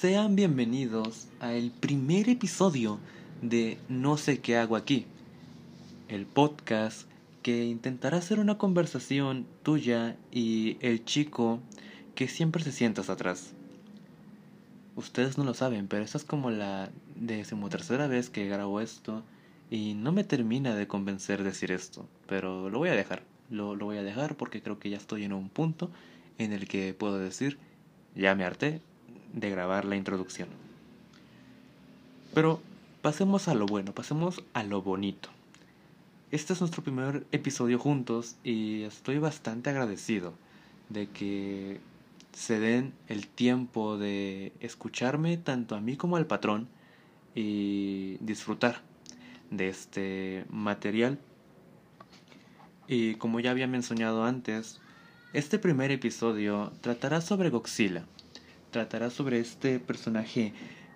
Sean bienvenidos al primer episodio de No sé qué hago aquí, el podcast que intentará hacer una conversación tuya y el chico que siempre se sientas atrás. Ustedes no lo saben, pero esta es como la decimotercera vez que grabo esto y no me termina de convencer decir esto, pero lo voy a dejar. Lo, lo voy a dejar porque creo que ya estoy en un punto en el que puedo decir, ya me harté de grabar la introducción. Pero pasemos a lo bueno, pasemos a lo bonito. Este es nuestro primer episodio juntos y estoy bastante agradecido de que se den el tiempo de escucharme tanto a mí como al patrón y disfrutar de este material. Y como ya había mencionado antes, este primer episodio tratará sobre Godzilla. Tratará sobre este personaje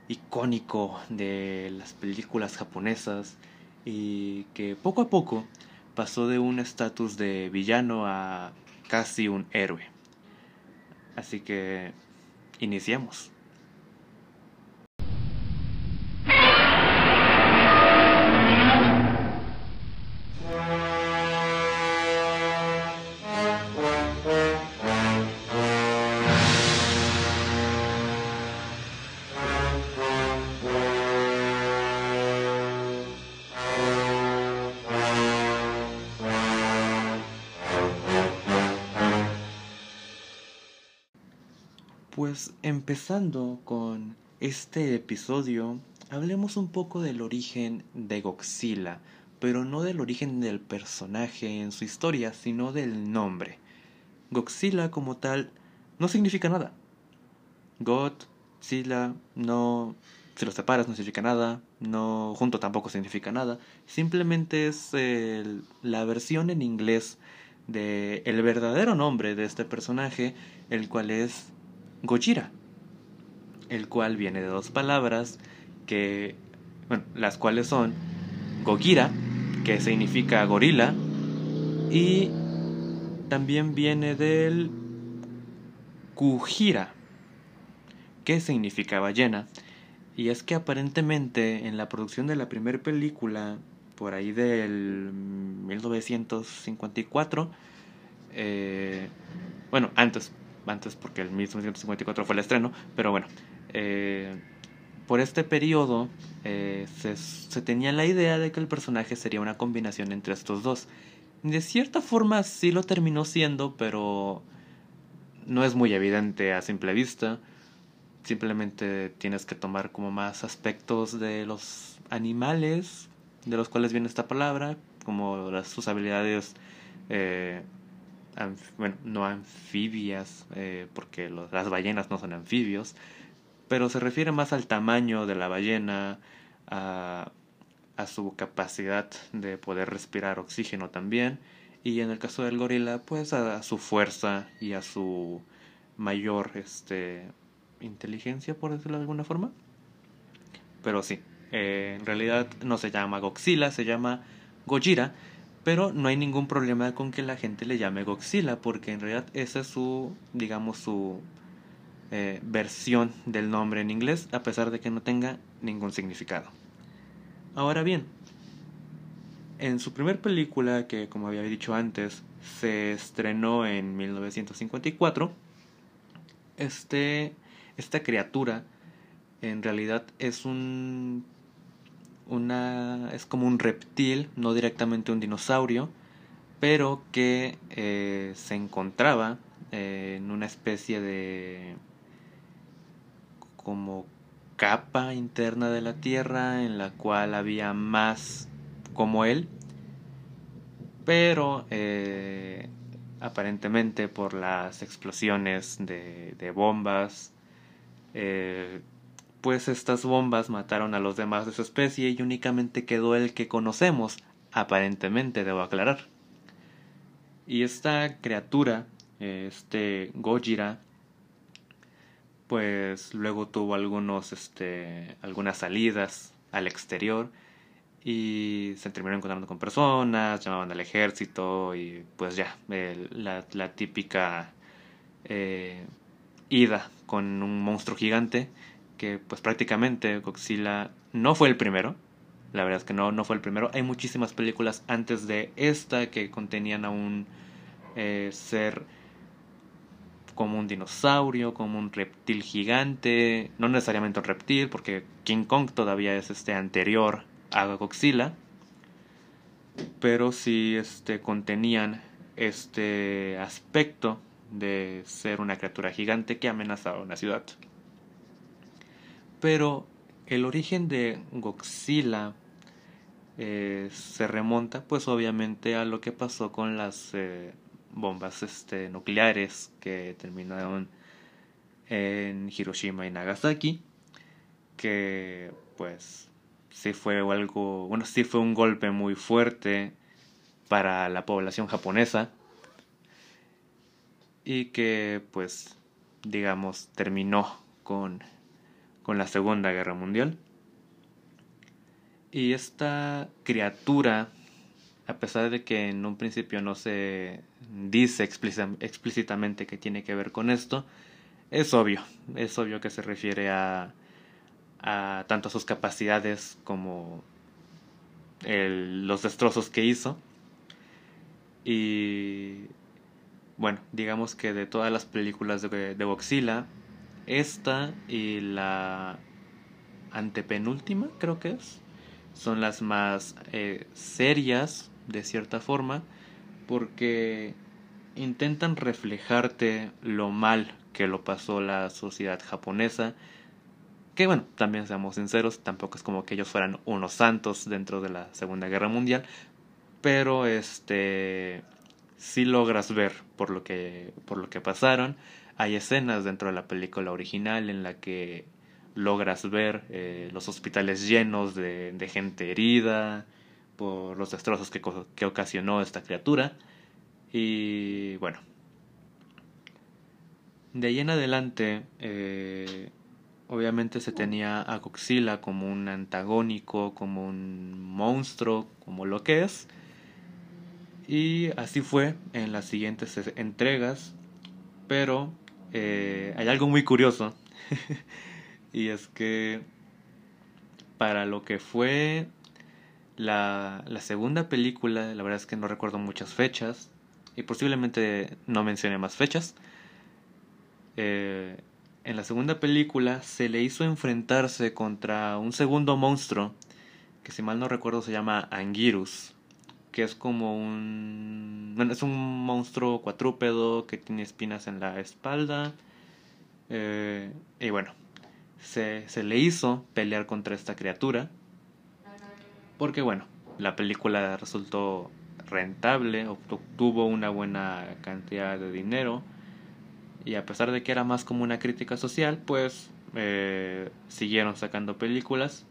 icónico de las películas japonesas y que poco a poco pasó de un estatus de villano a casi un héroe. Así que iniciemos. Empezando con este episodio, hablemos un poco del origen de Godzilla, pero no del origen del personaje en su historia, sino del nombre. Godzilla como tal no significa nada. Godzilla no, si lo separas no significa nada, no junto tampoco significa nada, simplemente es la versión en inglés de el verdadero nombre de este personaje, el cual es Gojira, el cual viene de dos palabras que, bueno, las cuales son Gogira, que significa gorila, y también viene del Kujira, que significa ballena. Y es que aparentemente en la producción de la primera película, por ahí del 1954, eh, bueno, antes, antes porque el 1954 fue el estreno, pero bueno, eh, por este periodo eh, se, se, tenía la idea de que el personaje sería una combinación entre estos dos. De cierta forma sí lo terminó siendo, pero no es muy evidente a simple vista. Simplemente tienes que tomar como más aspectos de los animales de los cuales viene esta palabra, como sus habilidades eh, bueno, no anfibias, eh, porque las ballenas no son anfibios, pero se refiere más al tamaño de la ballena, a, a su capacidad de poder respirar oxígeno también, y en el caso del gorila, pues a, su fuerza y a su mayor este, inteligencia, por decirlo de alguna forma. Pero sí, eh, en realidad no se llama Godzilla, se llama Gojira pero no hay ningún problema con que la gente le llame Godzilla, porque en realidad esa es su, digamos, su eh, versión del nombre en inglés, a pesar de que no tenga ningún significado. Ahora bien, en su primer película, que como había dicho antes, se estrenó en 1954, este, esta criatura en realidad es un una es como un reptil, no directamente un dinosaurio, pero que eh, se encontraba eh, en una especie de como capa interna de la Tierra en la cual había más como él, pero eh, aparentemente por las explosiones de, de bombas pues estas bombas mataron a los demás de su especie y únicamente quedó el que conocemos, aparentemente debo aclarar. Y esta criatura, este Gojira, pues luego tuvo algunos, este, algunas salidas al exterior y se terminaron encontrando con personas, llamaban al ejército y pues ya, la, la, típica eh, ida con un monstruo gigante que pues prácticamente Godzilla no fue el primero, la verdad es que no, no fue el primero, hay muchísimas películas antes de esta que contenían a un eh, ser como un dinosaurio, como un reptil gigante, no necesariamente un reptil, porque King Kong todavía es este anterior a Godzilla, pero sí este, contenían este aspecto de ser una criatura gigante que amenazaba una ciudad. Pero el origen de Godzilla eh, se remonta pues obviamente a lo que pasó con las eh, bombas este, nucleares que terminaron en Hiroshima y Nagasaki, que pues sí fue algo, bueno, sí fue un golpe muy fuerte para la población japonesa y que pues digamos terminó con, con la Segunda Guerra Mundial. Y esta criatura a pesar de que en un principio no se dice explícitamente que tiene que ver con esto, es obvio, es obvio que se refiere a, a tanto a sus capacidades como los destrozos que hizo. Y bueno, digamos que de todas las películas de, de Godzilla, esta y la antepenúltima creo que es, son las más eh, serias de cierta forma porque intentan reflejarte lo mal que lo pasó la sociedad japonesa que bueno, también seamos sinceros, tampoco es como que ellos fueran unos santos dentro de la Segunda Guerra Mundial, pero este sí logras ver por lo que por lo que pasaron. Hay escenas dentro de la película original en la que logras ver eh, los hospitales llenos de, de gente herida, por los destrozos que, que ocasionó esta criatura. Y bueno, de ahí en adelante, eh, obviamente se tenía a Godzilla como un antagónico, como un monstruo, como lo que es. Y así fue en las siguientes entregas. Pero eh, hay algo muy curioso. y es que para lo que fue la, segunda película, la verdad es que no recuerdo muchas fechas y posiblemente no mencione más fechas. Eh, en la segunda película se le hizo enfrentarse contra un segundo monstruo que si mal no recuerdo se llama Anguirus, que es como un... Bueno, es un monstruo cuatrúpedo que tiene espinas en la espalda. Eh, y bueno, se, se le hizo pelear contra esta criatura porque bueno, la película resultó rentable, obtuvo una buena cantidad de dinero y a pesar de que era más como una crítica social, pues eh, siguieron sacando películas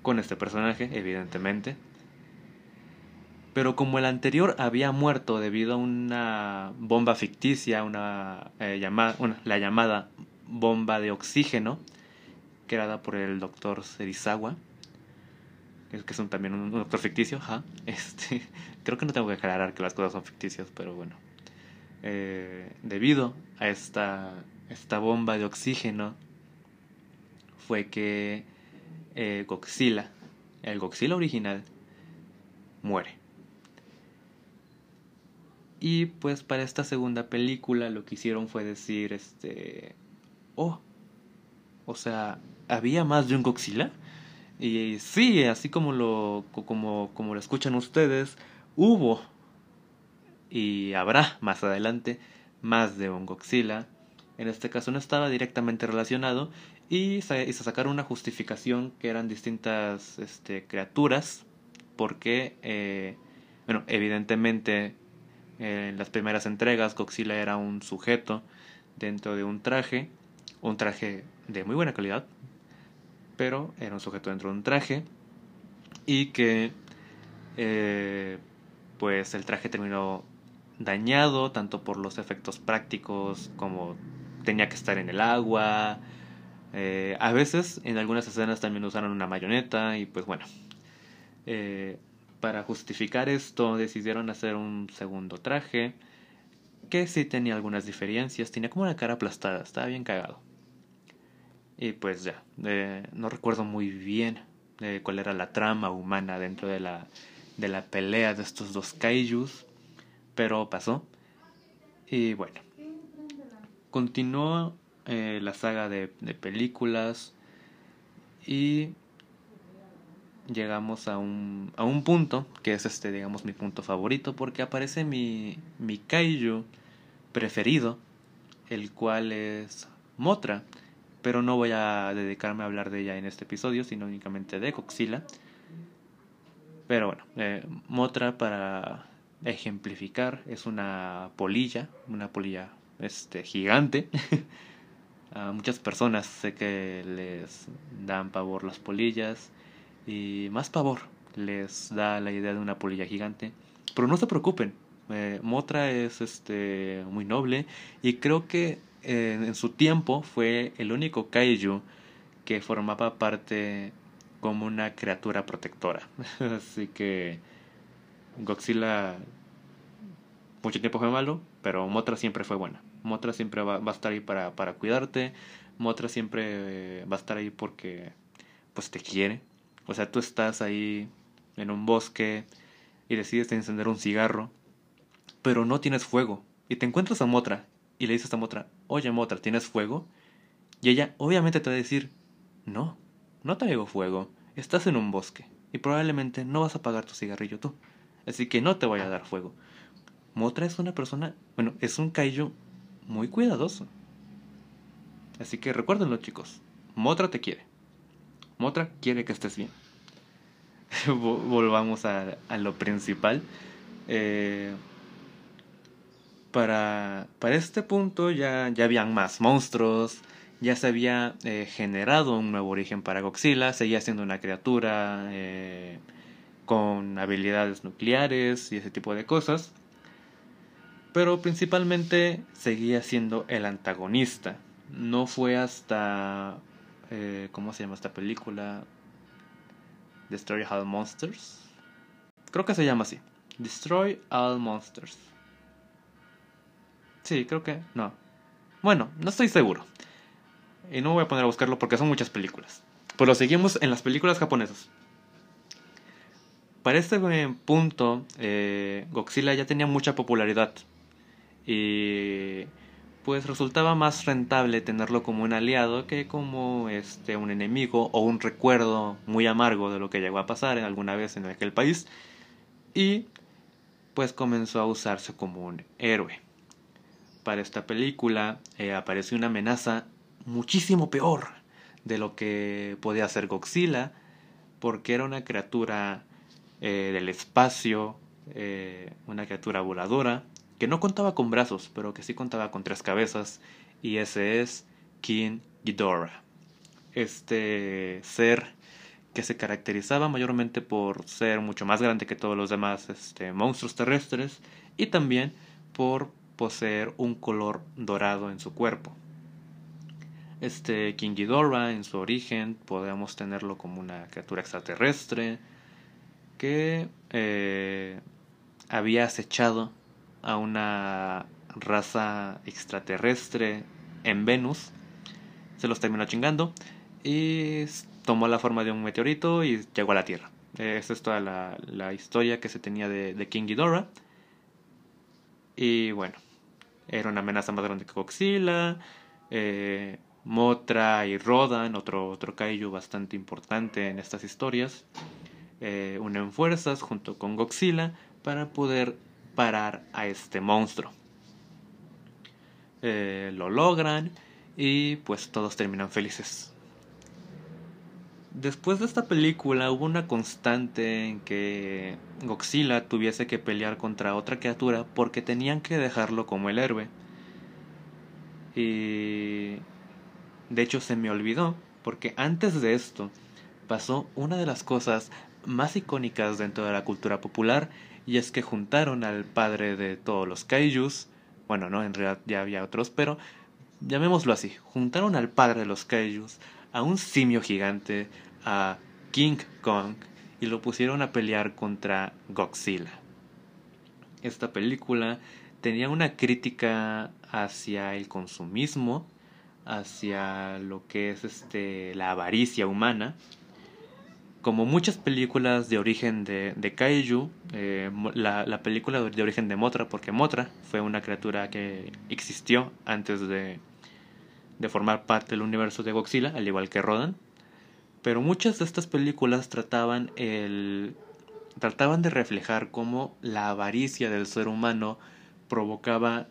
con este personaje, evidentemente. Pero como el anterior había muerto debido a una bomba ficticia, una, eh, llamada, la llamada bomba de oxígeno, creada por el doctor Serizawa, que es un, también un, doctor ficticio, Este, creo que no tengo que aclarar que las cosas son ficticias, pero bueno. Eh, debido a esta, esta bomba de oxígeno, fue que eh, Godzilla, el Godzilla original, muere. Y pues para esta segunda película lo que hicieron fue decir, este, oh, o sea, ¿había más de un Godzilla? Y sí, así como lo, como, como lo escuchan ustedes, hubo y habrá más adelante más de un Godzilla. En este caso no estaba directamente relacionado y se, hizo sacar una justificación que eran distintas este, criaturas porque, eh, bueno, evidentemente en las primeras entregas Godzilla era un sujeto dentro de un traje, un traje de muy buena calidad, pero era un sujeto dentro de un traje y que eh, pues el traje terminó dañado tanto por los efectos prácticos como tenía que estar en el agua eh, a veces en algunas escenas también usaron una mayoneta y pues bueno Eh, para justificar esto decidieron hacer un segundo traje que sí tenía algunas diferencias, tenía como una cara aplastada, estaba bien cagado. Y pues ya, eh, no recuerdo muy bien eh, cuál era la trama humana dentro de la, de la pelea de estos dos kaijus, pero pasó. Y bueno, continuó eh, la saga de, de, películas y llegamos a un, a un punto que es este, digamos, mi punto favorito porque aparece mi, mi kaiju preferido, el cual es Motra pero no voy a dedicarme a hablar de ella en este episodio, sino únicamente de Coxila. Pero bueno, eh, Motra para ejemplificar es una polilla, una polilla este, gigante. a muchas personas sé que les dan pavor las polillas y más pavor les da la idea de una polilla gigante. Pero no se preocupen, eh, Motra es este muy noble y creo que en su tiempo fue el único kaiju que formaba parte como una criatura protectora. Así que Godzilla mucho tiempo fue malo, pero Motra siempre fue buena. Motra siempre va, a estar ahí para, para cuidarte. Motra siempre eh, va a estar ahí porque pues te quiere. O sea, tú estás ahí en un bosque y decides encender un cigarro, pero no tienes fuego. Y te encuentras a Motra y le dices a Motra, oye Motra, ¿tienes fuego? Y ella obviamente te va a decir, no, no traigo fuego, estás en un bosque y probablemente no vas a apagar tu cigarrillo tú, así que no te voy a dar fuego. Motra es una persona, bueno, es un kaiju muy cuidadoso. Así que recuérdenlo chicos, Motra te quiere. Motra quiere que estés bien. Volvamos a, a, lo principal. Eh, para, para este punto ya, ya habían más monstruos, ya se había eh, generado un nuevo origen para Godzilla, seguía siendo una criatura eh, con habilidades nucleares y ese tipo de cosas, pero principalmente seguía siendo el antagonista. No fue hasta... Eh, ¿Cómo se llama esta película? Destroy All Monsters. Creo que se llama así. Destroy All Monsters. Sí, creo que no. Bueno, no estoy seguro. Y no voy a poner a buscarlo porque son muchas películas. Pero seguimos en las películas japonesas. Para este punto, eh, Godzilla ya tenía mucha popularidad. Y pues resultaba más rentable tenerlo como un aliado que como este un enemigo o un recuerdo muy amargo de lo que llegó a pasar alguna vez en aquel país y pues comenzó a usarse como un héroe para esta película eh, apareció una amenaza muchísimo peor de lo que podía ser Godzilla, porque era una criatura eh, del espacio, eh, una criatura voladora, que no contaba con brazos, pero que sí contaba con tres cabezas, y ese es King Ghidorah. Este ser que se caracterizaba mayormente por ser mucho más grande que todos los demás este, monstruos terrestres y también por poseer un color dorado en su cuerpo. Este King Ghidorah en su origen podemos tenerlo como una criatura extraterrestre que eh, había acechado a una raza extraterrestre en Venus, se los terminó chingando y tomó la forma de un meteorito y llegó a la Tierra. Esa es toda la, historia que se tenía de, de King Ghidorah. Y bueno, era una amenaza más grande que Godzilla. Eh, Motra y Rodan, otro, otro kaiju bastante importante en estas historias, eh, unen fuerzas junto con Godzilla para poder parar a este monstruo. Eh, lo logran y pues todos terminan felices. Después de esta película hubo una constante en que Godzilla tuviese que pelear contra otra criatura porque tenían que dejarlo como el héroe. Y de hecho se me olvidó porque antes de esto pasó una de las cosas más icónicas dentro de la cultura popular y es que juntaron al padre de todos los kaijus, bueno, no, en realidad ya había otros, pero llamémoslo así, juntaron al padre de los kaijus a un simio gigante, a King Kong y lo pusieron a pelear contra Godzilla. Esta película tenía una crítica hacia el consumismo, hacia lo que es este la avaricia humana. Como muchas películas de origen de, de Kaiju, eh, la, la, película de origen de Motra, porque Motra fue una criatura que existió antes de, de formar parte del universo de Godzilla, al igual que Rodan. Pero muchas de estas películas trataban el trataban de reflejar cómo la avaricia del ser humano provocaba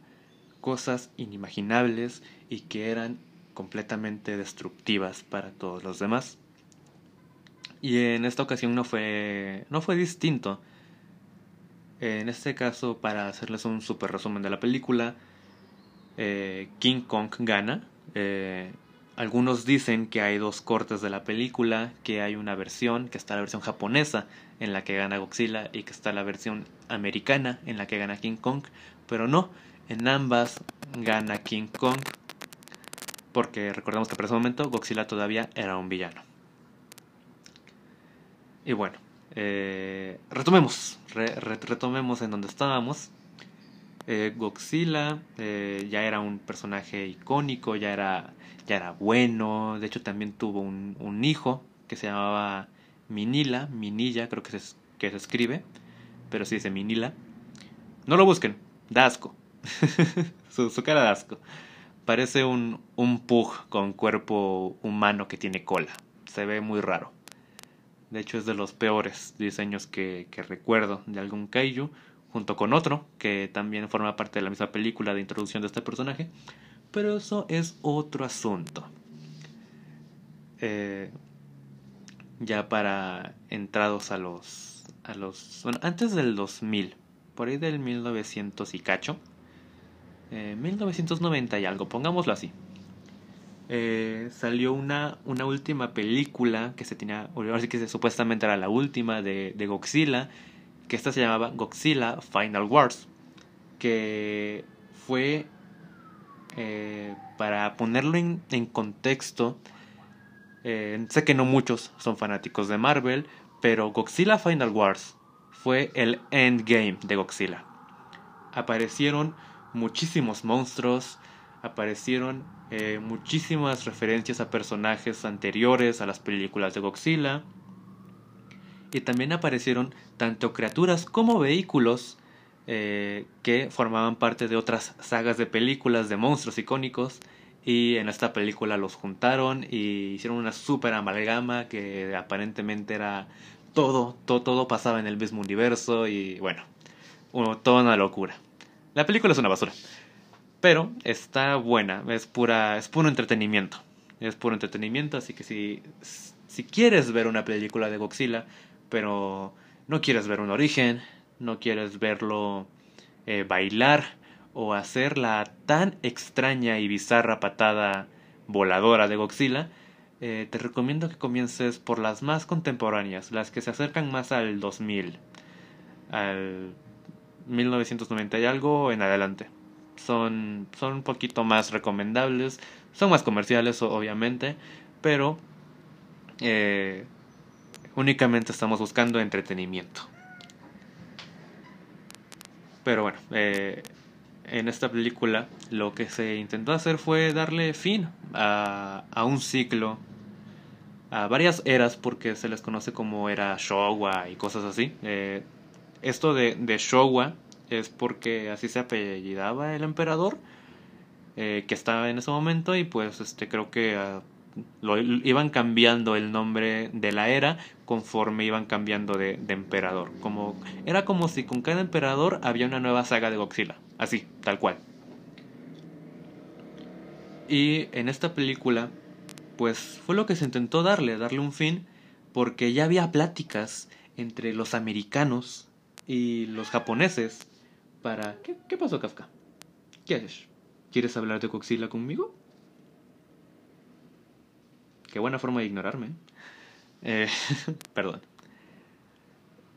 cosas inimaginables y que eran completamente destructivas para todos los demás. Y en esta ocasión no fue no fue distinto. En este caso, para hacerles un super resumen de la película, eh, King Kong gana. Eh, algunos dicen que hay dos cortes de la película, que hay una versión, que está la versión japonesa en la que gana Godzilla y que está la versión americana en la que gana King Kong, pero no, en ambas gana King Kong, porque recordemos que para ese momento Godzilla todavía era un villano. Y bueno, eh, retomemos, retomemos en donde estábamos. Eh, Godzilla eh, ya era un personaje icónico, ya era, ya era bueno, de hecho también tuvo un, hijo que se llamaba Minila, Minilla creo que se, que se escribe, pero sí dice Minila. No lo busquen, da asco. su, su, cara da asco. Parece un, un pug con cuerpo humano que tiene cola. Se ve muy raro. De hecho es de los peores diseños que, que recuerdo de algún kaiju junto con otro que también forma parte de la misma película de introducción de este personaje, pero eso es otro asunto. Eh, ya para entrados a los a los bueno, antes del 2000, por ahí del 1900 y cacho, eh, 1990 y algo, pongámoslo así. Eh, salió una, una última película que se tenía, así que supuestamente era la última de, de Godzilla, que esta se llamaba Godzilla Final Wars, que fue, eh, para ponerlo en, contexto, eh, sé que no muchos son fanáticos de Marvel, pero Godzilla Final Wars fue el endgame de Godzilla. Aparecieron muchísimos monstruos, aparecieron eh, muchísimas referencias a personajes anteriores a las películas de Godzilla, y también aparecieron tanto criaturas como vehículos eh, que formaban parte de otras sagas de películas de monstruos icónicos y en esta película los juntaron y hicieron una super amalgama que aparentemente era todo, todo, todo pasaba en el mismo universo y bueno, toda una locura. La película es una basura, pero está buena, es pura, es puro entretenimiento, es puro entretenimiento, así que si, si quieres ver una película de Godzilla, pero no quieres ver un origen, no quieres verlo eh, bailar o hacer la tan extraña y bizarra patada voladora de Godzilla, eh, te recomiendo que comiences por las más contemporáneas, las que se acercan más al 2000, al 1990 y algo en adelante. Son, son un poquito más recomendables, son más comerciales obviamente, pero eh, únicamente estamos buscando entretenimiento. Pero bueno, eh, en esta película lo que se intentó hacer fue darle fin a, a un ciclo, a varias eras, porque se les conoce como era Showa y cosas así. Eh, esto de, de, Showa es porque así se apellidaba el emperador eh, que estaba en ese momento y pues este creo que lo, iban cambiando el nombre de la era conforme iban cambiando de, emperador. Como, era como si con cada emperador había una nueva saga de Godzilla. Así, tal cual. Y en esta película, pues fue lo que se intentó darle, darle un fin, porque ya había pláticas entre los americanos y los japoneses para... ¿Qué, qué pasó, Kafka? ¿Qué haces? ¿Quieres hablar de Godzilla conmigo? Qué buena forma de ignorarme. Eh, perdón.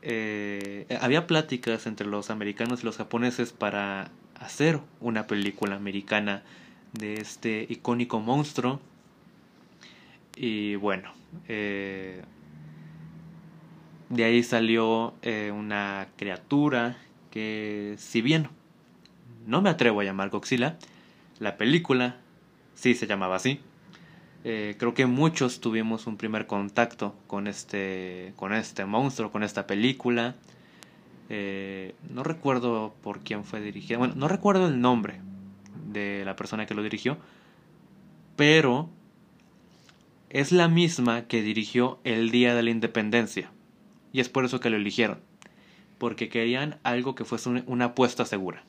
Eh, había pláticas entre los americanos y los japoneses para hacer una película americana de este icónico monstruo. Y bueno, eh, de ahí salió eh, una criatura que, si bien no me atrevo a llamar Godzilla, la película sí se llamaba así. Eh, creo que muchos tuvimos un primer contacto con este, con este monstruo, con esta película. Eh, no recuerdo por quién fue dirigida. Bueno, no recuerdo el nombre de la persona que lo dirigió. Pero es la misma que dirigió El Día de la Independencia. Y es por eso que lo eligieron. Porque querían algo que fuese una apuesta segura.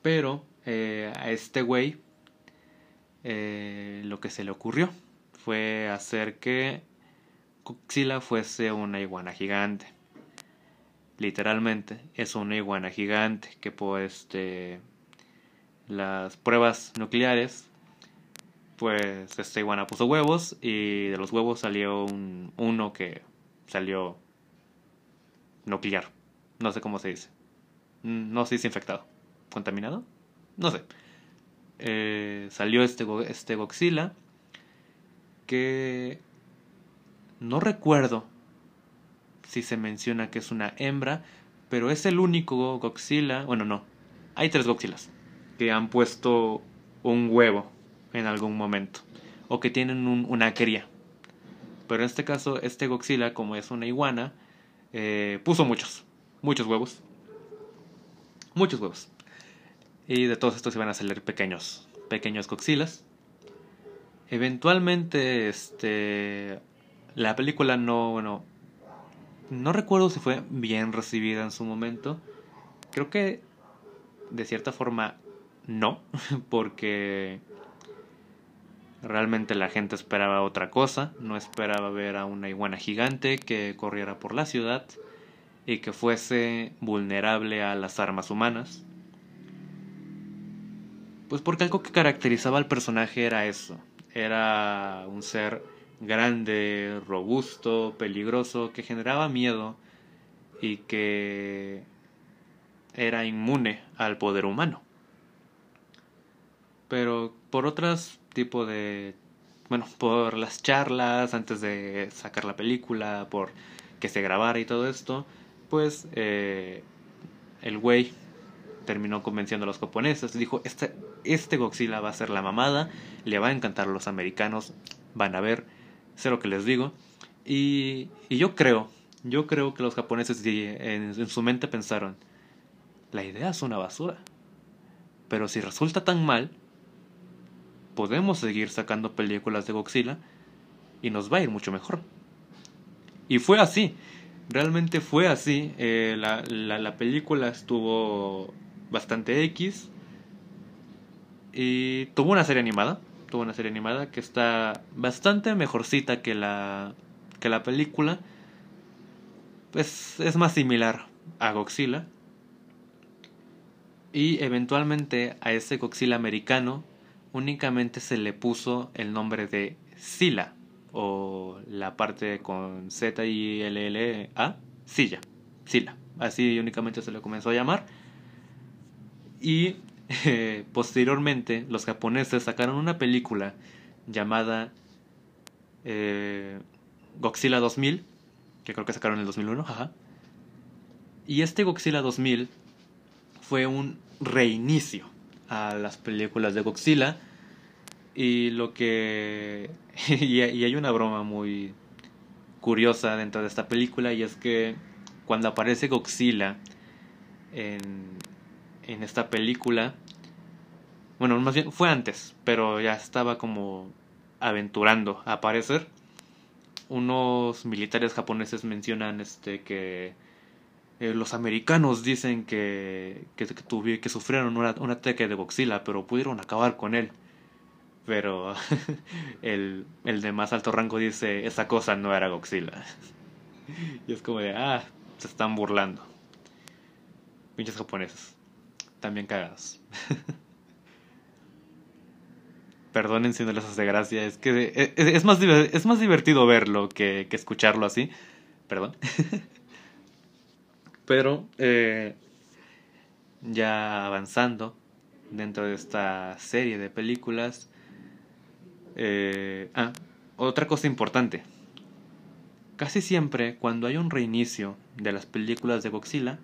Pero eh, a este güey eh, lo que se le ocurrió fue hacer que Godzilla fuese una iguana gigante. Literalmente es una iguana gigante que pues este las pruebas nucleares pues esta iguana puso huevos y de los huevos salió un, uno que salió nuclear. No sé cómo se dice. Mm, no sé si infectado. ¿Contaminado? No sé. Eh, salió este, este que no recuerdo si se menciona que es una hembra, pero es el único Godzilla, bueno no, hay tres Godzillas que han puesto un huevo en algún momento o que tienen una cría. Pero en este caso, este Godzilla, como es una iguana, eh, puso muchos, muchos huevos. Muchos huevos. Y de todos estos iban a salir pequeños, pequeños Godzillas. Eventualmente, este, la película no, bueno, no recuerdo si fue bien recibida en su momento. Creo que de cierta forma no, porque Realmente la gente esperaba otra cosa, no esperaba ver a una iguana gigante que corriera por la ciudad y que fuese vulnerable a las armas humanas. Pues porque algo que caracterizaba al personaje era eso, era un ser grande, robusto, peligroso, que generaba miedo y que era inmune al poder humano. Pero por otras tipo de, bueno, por las charlas antes de sacar la película, por que se grabara y todo esto, pues eh, el güey terminó convenciendo a los japoneses. Dijo, este, este Godzilla va a ser la mamada, le va a encantar a los americanos, van a ver, sé lo que les digo. Y, y yo creo, yo creo que los japoneses en, su mente pensaron, la idea es una basura. Pero si resulta tan mal, podemos seguir sacando películas de Godzilla y nos va a ir mucho mejor. Y fue así, realmente fue así. Eh, la, la, película estuvo bastante X y tuvo una serie animada. Tuvo una serie animada que está bastante mejorcita que la, que la película. Pues es más similar a Godzilla. Y eventualmente a ese Godzilla americano únicamente se le puso el nombre de Sila o la parte con Z y L L A, Silla, Sila. Así únicamente se le comenzó a llamar. Y eh, posteriormente los japoneses sacaron una película llamada eh, Godzilla 2000, que creo que sacaron en el 2001, Y este Godzilla 2000 fue un reinicio a las películas de Godzilla. Y lo que. y, hay una broma muy curiosa dentro de esta película. Y es que cuando aparece Godzilla en, en esta película. Bueno, más bien fue antes, pero ya estaba como aventurando a aparecer. Unos militares japoneses mencionan este que eh, los americanos dicen que, que, que, sufrieron un ataque de Godzilla, pero pudieron acabar con él. Pero el, el de más alto rango dice, esa cosa no era Godzilla. y es como de, ah, se están burlando. Pinches japoneses. También cagados. Perdonen si no les hace gracia, es que eh, es, más, es más divertido verlo que, que escucharlo así. Perdón. Pero eh, ya avanzando dentro de esta serie de películas. Eh, ah, otra cosa importante. casi siempre cuando hay un reinicio de las películas de Godzilla,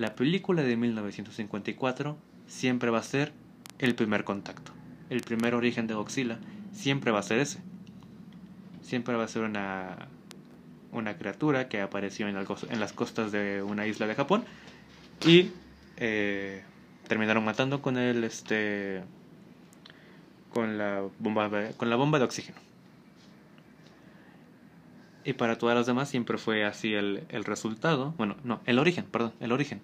la película de 1954 siempre va a ser el primer contacto. El primer origen de Godzilla siempre va a ser ese. Siempre va a ser una, una criatura que apareció en, en las costas de una isla de Japón y eh, terminaron matando con el este con la bomba con la bomba de oxígeno y para todas las demás siempre fue así el, el resultado bueno no el origen perdón el origen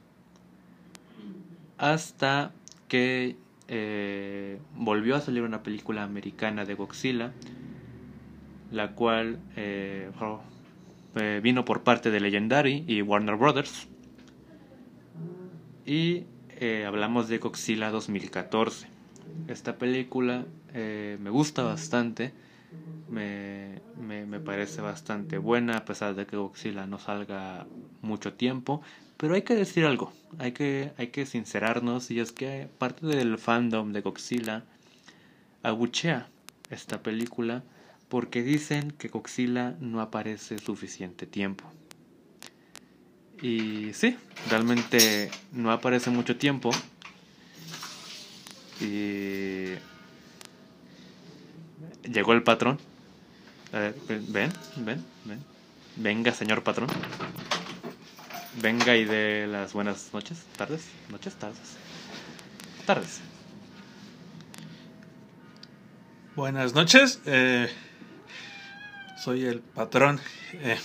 hasta que eh, volvió a salir una película americana de Godzilla la cual eh, oh, eh, vino por parte de Legendary y Warner Brothers y eh, hablamos de Godzilla 2014. Esta película me gusta bastante, me, me, parece bastante buena, a pesar de que Godzilla no salga mucho tiempo. Pero hay que decir algo, hay que, hay que sincerarnos, y es que parte del fandom de Godzilla abuchea esta película porque dicen que Godzilla no aparece suficiente tiempo. Y sí, realmente no aparece mucho tiempo. Y llegó el patrón. ven, ven, ven. Venga, señor patrón. Venga y de las buenas noches, tardes, noches, tardes. Tardes. Buenas noches. Eh, soy el patrón. Eh,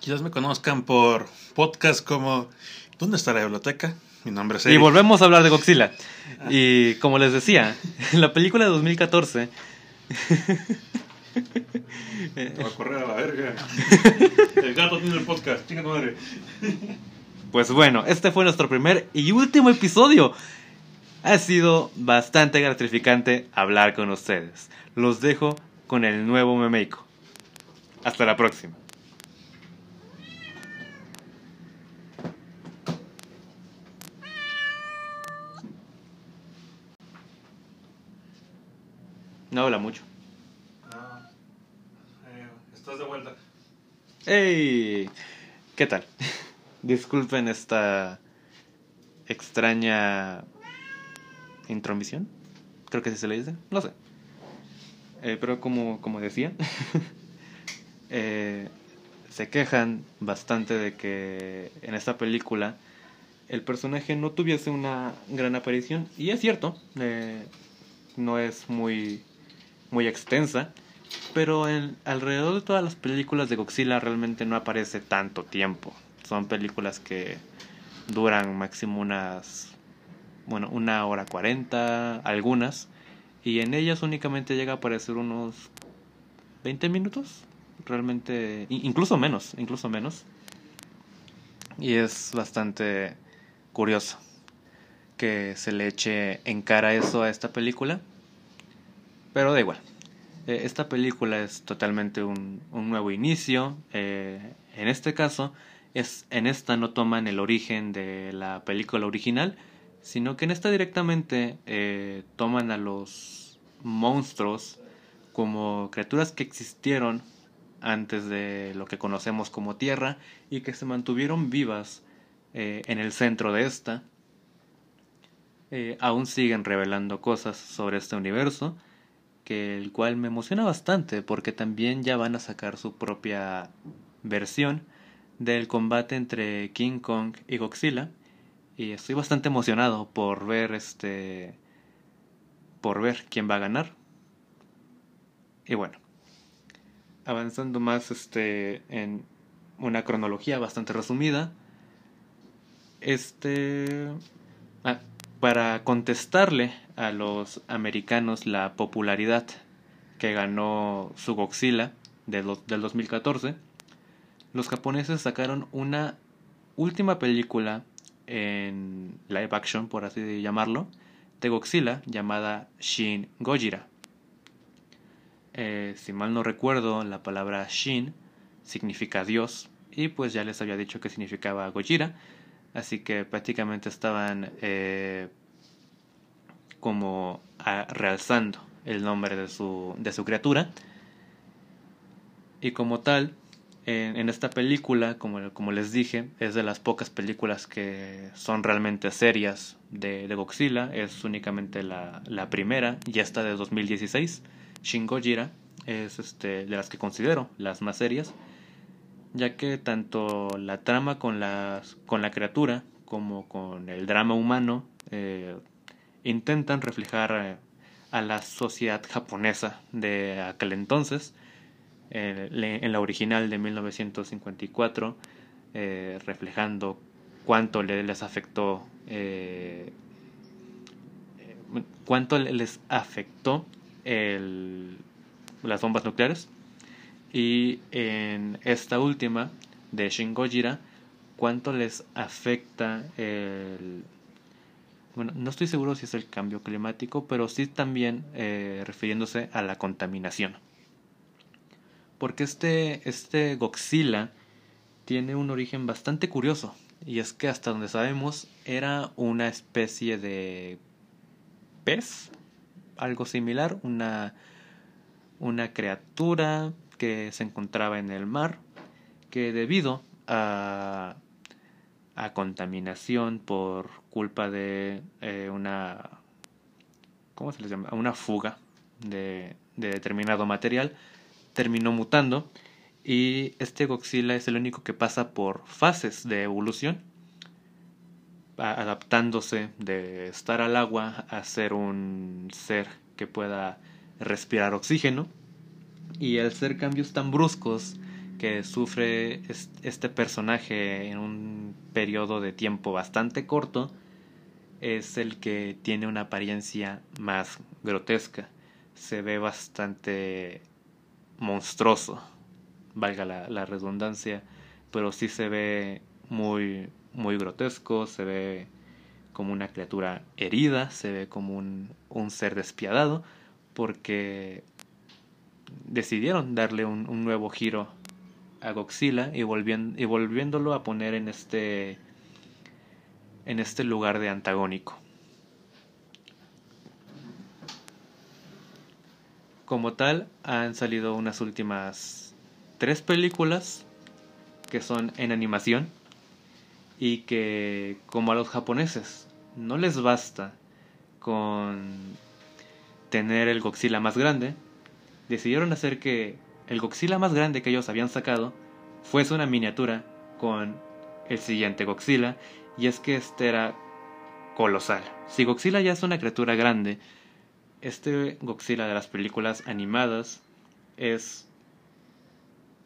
Quizás me conozcan por podcast como ¿Dónde está la biblioteca? Mi nombre es Eric. Y volvemos a hablar de Godzilla. Y como les decía, la película de 2014... Va a correr a la verga. El gato tiene el podcast, chinga madre. Pues bueno, este fue nuestro primer y último episodio. Ha sido bastante gratificante hablar con ustedes. Los dejo con el nuevo Memeiko. Hasta la próxima. No habla mucho. Eh, de vuelta. ¡Hey! ¿Qué tal? Disculpen esta extraña intromisión. Creo que así se le dice. No sé. Eh, pero como, como decía, eh, se quejan bastante de que en esta película el personaje no tuviese una gran aparición. Y es cierto, no es muy muy extensa, pero en, alrededor de todas las películas de Godzilla realmente no aparece tanto tiempo. Son películas que duran máximo unas, bueno, una hora cuarenta, algunas, y en ellas únicamente llega a aparecer unos 20 minutos, realmente, incluso menos, incluso menos. Y es bastante curioso que se le eche en cara eso a esta película. Pero da igual. Eh, esta película es totalmente un, nuevo inicio. Eh, en este caso, es, en esta no toman el origen de la película original, sino que en esta directamente eh, toman a los monstruos como criaturas que existieron antes de lo que conocemos como Tierra y que se mantuvieron vivas en el centro de esta. aún siguen revelando cosas sobre este universo que el cual me emociona bastante porque también ya van a sacar su propia versión del combate entre King Kong y Godzilla. Y estoy bastante emocionado por ver este por ver quién va a ganar. Y bueno avanzando más este en una cronología bastante resumida este para contestarle a los americanos la popularidad que ganó su Godzilla del 2014, los japoneses sacaron una última película en live action, por así llamarlo, de Godzilla llamada Shin Gojira. Eh, si mal no recuerdo, la palabra Shin significa Dios y pues ya les había dicho que significaba Gojira, Así que prácticamente estaban eh, como realzando el nombre de su, de su criatura. Y como tal, en, esta película, como, como, les dije, es de las pocas películas que son realmente serias de, de Godzilla. Es únicamente la, la, primera, y esta de 2016, Shin Gojira, es este, de las que considero las más serias, ya que tanto la trama con, las, con la criatura como con el drama humano eh, intentan reflejar eh, a la sociedad japonesa de aquel entonces. En la original de 1954, eh, reflejando cuánto les afectó eh, cuánto les afectó el, las bombas nucleares y en esta última de Shin Gojira cuánto les afecta el bueno no estoy seguro si es el cambio climático pero sí también eh, refiriéndose a la contaminación porque este, este Godzilla tiene un origen bastante curioso. Y es que hasta donde sabemos era una especie de pez, algo similar, una, una criatura que se encontraba en el mar, que debido a, a contaminación por culpa de eh, una, ¿cómo se les llama? Una fuga de, de determinado material, terminó mutando y este Godzilla es el único que pasa por fases de evolución, adaptándose de estar al agua a ser un ser que pueda respirar oxígeno y al ser cambios tan bruscos que sufre este personaje en un periodo de tiempo bastante corto es el que tiene una apariencia más grotesca. Se ve bastante monstruoso, valga la, redundancia, pero sí se ve muy, muy grotesco, se ve como una criatura herida, se ve como un, un ser despiadado, porque decidieron darle un, un nuevo giro a Godzilla y, y volviéndolo a poner en este en este lugar de antagónico. Como tal, han salido unas últimas tres películas que son en animación y que, como a los japoneses, no les basta con tener el Godzilla más grande, decidieron hacer que el Godzilla más grande que ellos habían sacado fuese una miniatura con el siguiente Godzilla, y es que este era colosal. Si Godzilla ya es una criatura grande, este Godzilla de las películas animadas es,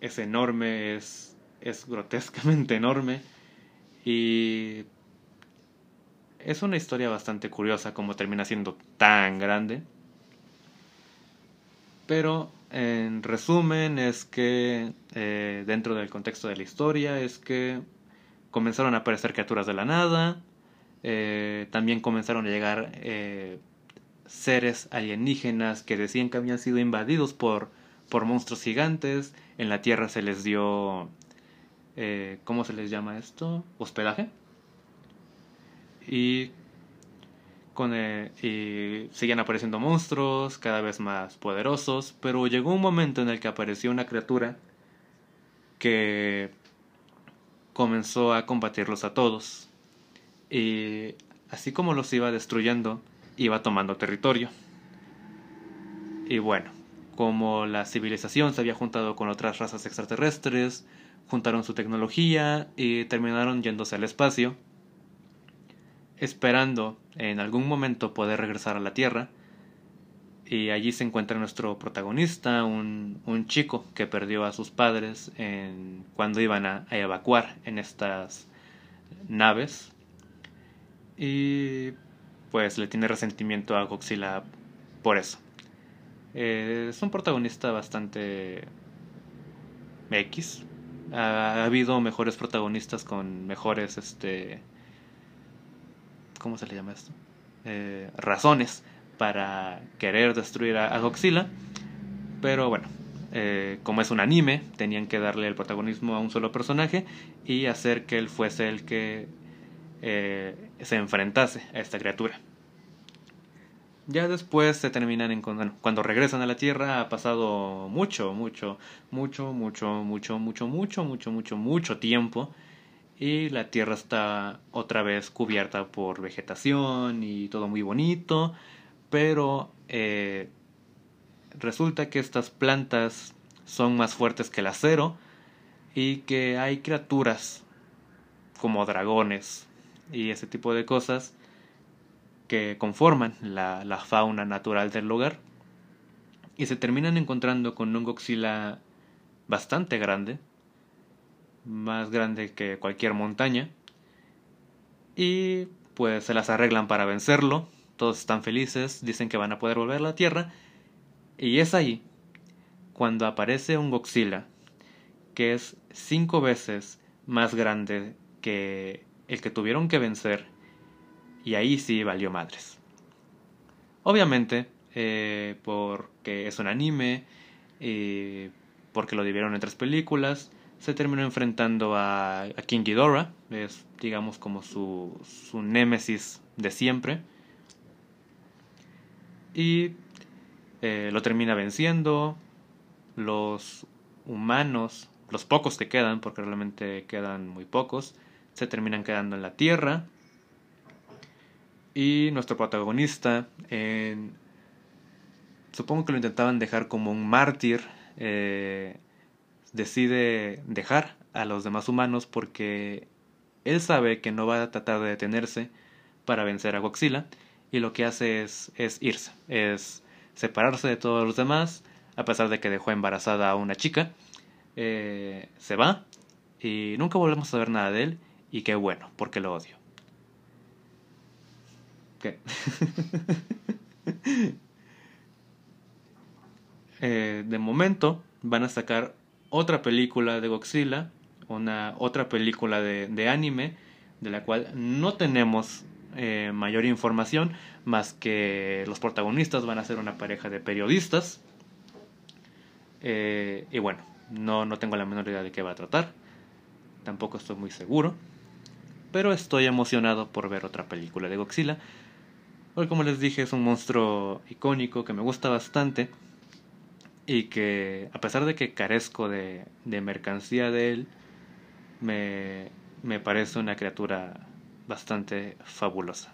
es enorme, es, es grotescamente enorme y es una historia bastante curiosa como termina siendo tan grande. Pero en resumen es que eh, dentro del contexto de la historia es que comenzaron a aparecer criaturas de la nada, eh, también comenzaron a llegar eh, seres alienígenas que decían que habían sido invadidos por, por monstruos gigantes. En la Tierra se les dio... ¿Cómo se les llama esto? Hospedaje. Y, y siguen apareciendo monstruos cada vez más poderosos. Pero llegó un momento en el que apareció una criatura que comenzó a combatirlos a todos. Y así como los iba destruyendo, iba tomando territorio. Y bueno, como la civilización se había juntado con otras razas extraterrestres, juntaron su tecnología y terminaron yéndose al espacio, esperando en algún momento poder regresar a la Tierra. Y allí se encuentra nuestro protagonista, un, un chico que perdió a sus padres en, cuando iban a, evacuar en estas naves. Y pues le tiene resentimiento a Godzilla por eso. Eh, es un protagonista bastante X. Ha, habido mejores protagonistas con mejores, este, ¿cómo se le llama esto? Eh, razones para querer destruir a, Godzilla. Pero bueno, eh, como es un anime, tenían que darle el protagonismo a un solo personaje y hacer que él fuese el que eh, se enfrentase a esta criatura. ya después se terminan en cuando regresan a la Tierra ha pasado mucho, mucho, mucho, mucho, mucho, mucho, mucho, mucho, mucho, mucho tiempo y la Tierra está otra vez cubierta por vegetación y todo muy bonito, pero eh, resulta que estas plantas son más fuertes que el acero y que hay criaturas como dragones y ese tipo de cosas que conforman la, la fauna natural del lugar y se terminan encontrando con un Godzilla bastante grande, más grande que cualquier montaña, y pues se las arreglan para vencerlo, todos están felices, dicen que van a poder volver a la Tierra, y es ahí cuando aparece un Godzilla que es cinco veces más grande que el que tuvieron que vencer. Y ahí sí valió madres. Obviamente, eh, porque es un anime, y porque lo dividieron en tres películas, se terminó enfrentando a, King Ghidorah, es digamos como su, su némesis de siempre. Y eh, lo termina venciendo. Los humanos, los pocos que quedan, porque realmente quedan muy pocos, se terminan quedando en la Tierra. Y nuestro protagonista, supongo que lo intentaban dejar como un mártir, eh, decide dejar a los demás humanos porque él sabe que no va a tratar de detenerse para vencer a Godzilla y lo que hace es, es irse, es separarse de todos los demás, a pesar de que dejó embarazada a una chica, eh, se va y nunca volvemos a saber nada de él y qué bueno, porque lo odio. ¿Qué? Eh, de momento van a sacar otra película de Godzilla, una otra película de, anime, de la cual no tenemos eh, mayor información, más que los protagonistas van a ser una pareja de periodistas. Eh, y bueno, no, no tengo la menor idea de qué va a tratar. Tampoco estoy muy seguro. Pero estoy emocionado por ver otra película de Godzilla. Hoy, como les dije, es un monstruo icónico que me gusta bastante. Y que, a pesar de que carezco de, de mercancía de él, me, me parece una criatura bastante fabulosa.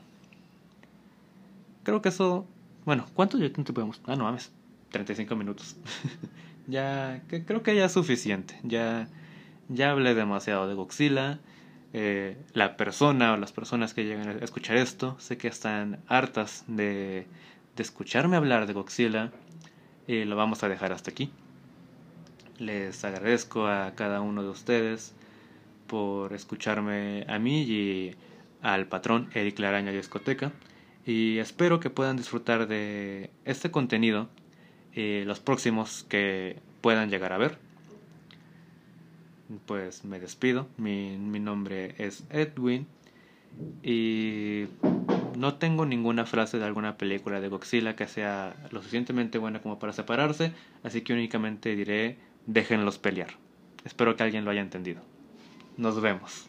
Creo que eso. Bueno, ¿cuánto te podemos.? Ah, no mames. 35 minutos. ya. Que creo que ya es suficiente. Ya. Ya hablé demasiado de Godzilla. Eh, la persona o las personas que llegan a escuchar esto, sé que están hartas de, de escucharme hablar de Godzilla. Y lo vamos a dejar hasta aquí. Les agradezco a cada uno de ustedes por escucharme a mí y al patrón Eric Laraña Discoteca y espero que puedan disfrutar de este contenido y los próximos que puedan llegar a ver. Pues me despido, mi, mi nombre es Edwin y no tengo ninguna frase de alguna película de Godzilla que sea lo suficientemente buena como para separarse, así que únicamente diré déjenlos pelear. Espero que alguien lo haya entendido. Nos vemos.